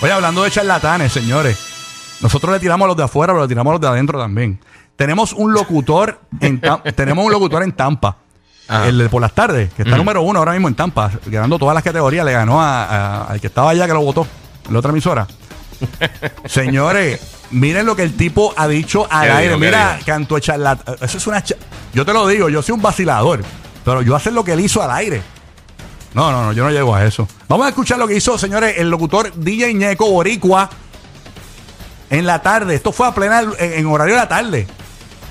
Oye, hablando de charlatanes, señores. Nosotros le tiramos a los de afuera, pero le tiramos a los de adentro también. Tenemos un locutor en tenemos un locutor en Tampa. Ajá. El de por las tardes, que está número uno ahora mismo en Tampa, ganando todas las categorías, le ganó a- a- al que estaba allá que lo votó, en la otra emisora. Señores, miren lo que el tipo ha dicho al ¿Qué aire. Mira, canto charlatán. Eso es una. cha- Yo te lo digo, yo soy un vacilador. Pero yo hacer lo que él hizo al aire. No, no, no, yo no llego a eso. Vamos a escuchar lo que hizo, señores, el locutor DJ Ñeco Boricua en la tarde. Esto fue a plena en, en horario de la tarde.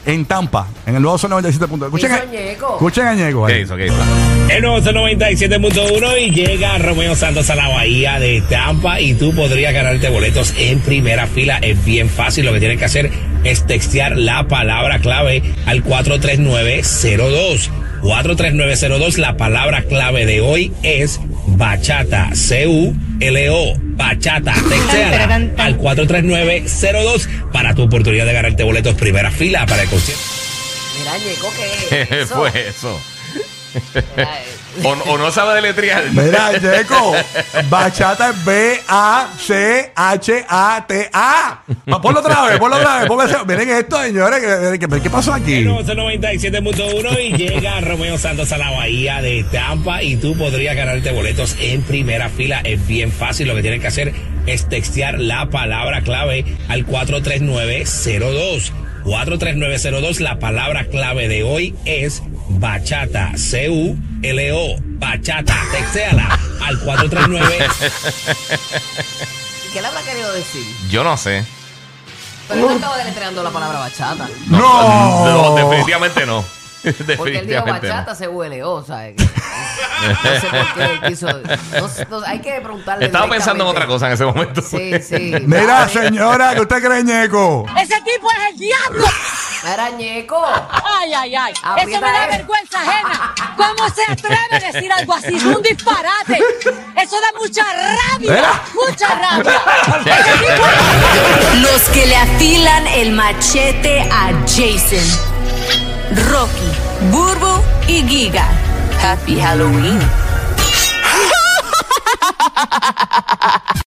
En Tampa, en el nuevo Sol 97. punto- Escuchen, hizo a- escuchen a Ñeco. ahí. ¿Qué hizo? ¿Qué hizo? El nuevo 97.1 y llega Romeo Santos a la Bahía de Tampa y tú podrías ganarte boletos en primera fila. Es bien fácil, lo que tienes que hacer es textear la palabra clave al 43902. 43902, la palabra clave de hoy es bachata, C-U-L-O, bachata, texteala al 43902 para tu oportunidad de ganarte boletos primera fila para el concierto. Mira, Ñeco, ¿qué ¿Qué es eso? fue eso? Mira, eh, O, o no sabe deletrear. Mira, Ñeco, bachata es B-A-C-H-A-T-A. Va, Ponlo otra vez, ponlo otra vez. ponlo ese- Miren esto, señores. ¿Qué, qué, qué pasó aquí? El nuevo 97.1 y llega Romeo Santos a la Bahía de Tampa y tú podrías ganarte boletos en primera fila. Es bien fácil, lo que tienes que hacer es textear la palabra clave al 43902. 43902, la palabra clave de hoy es bachata, C-U-L-O, bachata, textéala al 439 ¿y ¿Qué le habrá querido decir? Yo no sé. Pero no estaba deletreando la palabra bachata. ¡No! No, definitivamente no. Porque él dijo definitivamente bachata, no. se hueleó, ¿sabes? No sé por qué quiso. no- no- hay que preguntarle. Estaba pensando en otra cosa en ese momento. Sí, sí. Mira, señora, ¿qué usted cree, Ñeco? Ese tipo es el diablo. Mira, Ñeco. Ay, ay, ay. Aprieta Eso me da vergüenza ajena. ¿Cómo se atreve a decir algo así? Es un disparate. Eso da mucha rabia. Mucha rabia. Los que le afilan el machete a Jason. Rocky, Burbo y Giga. Happy Halloween.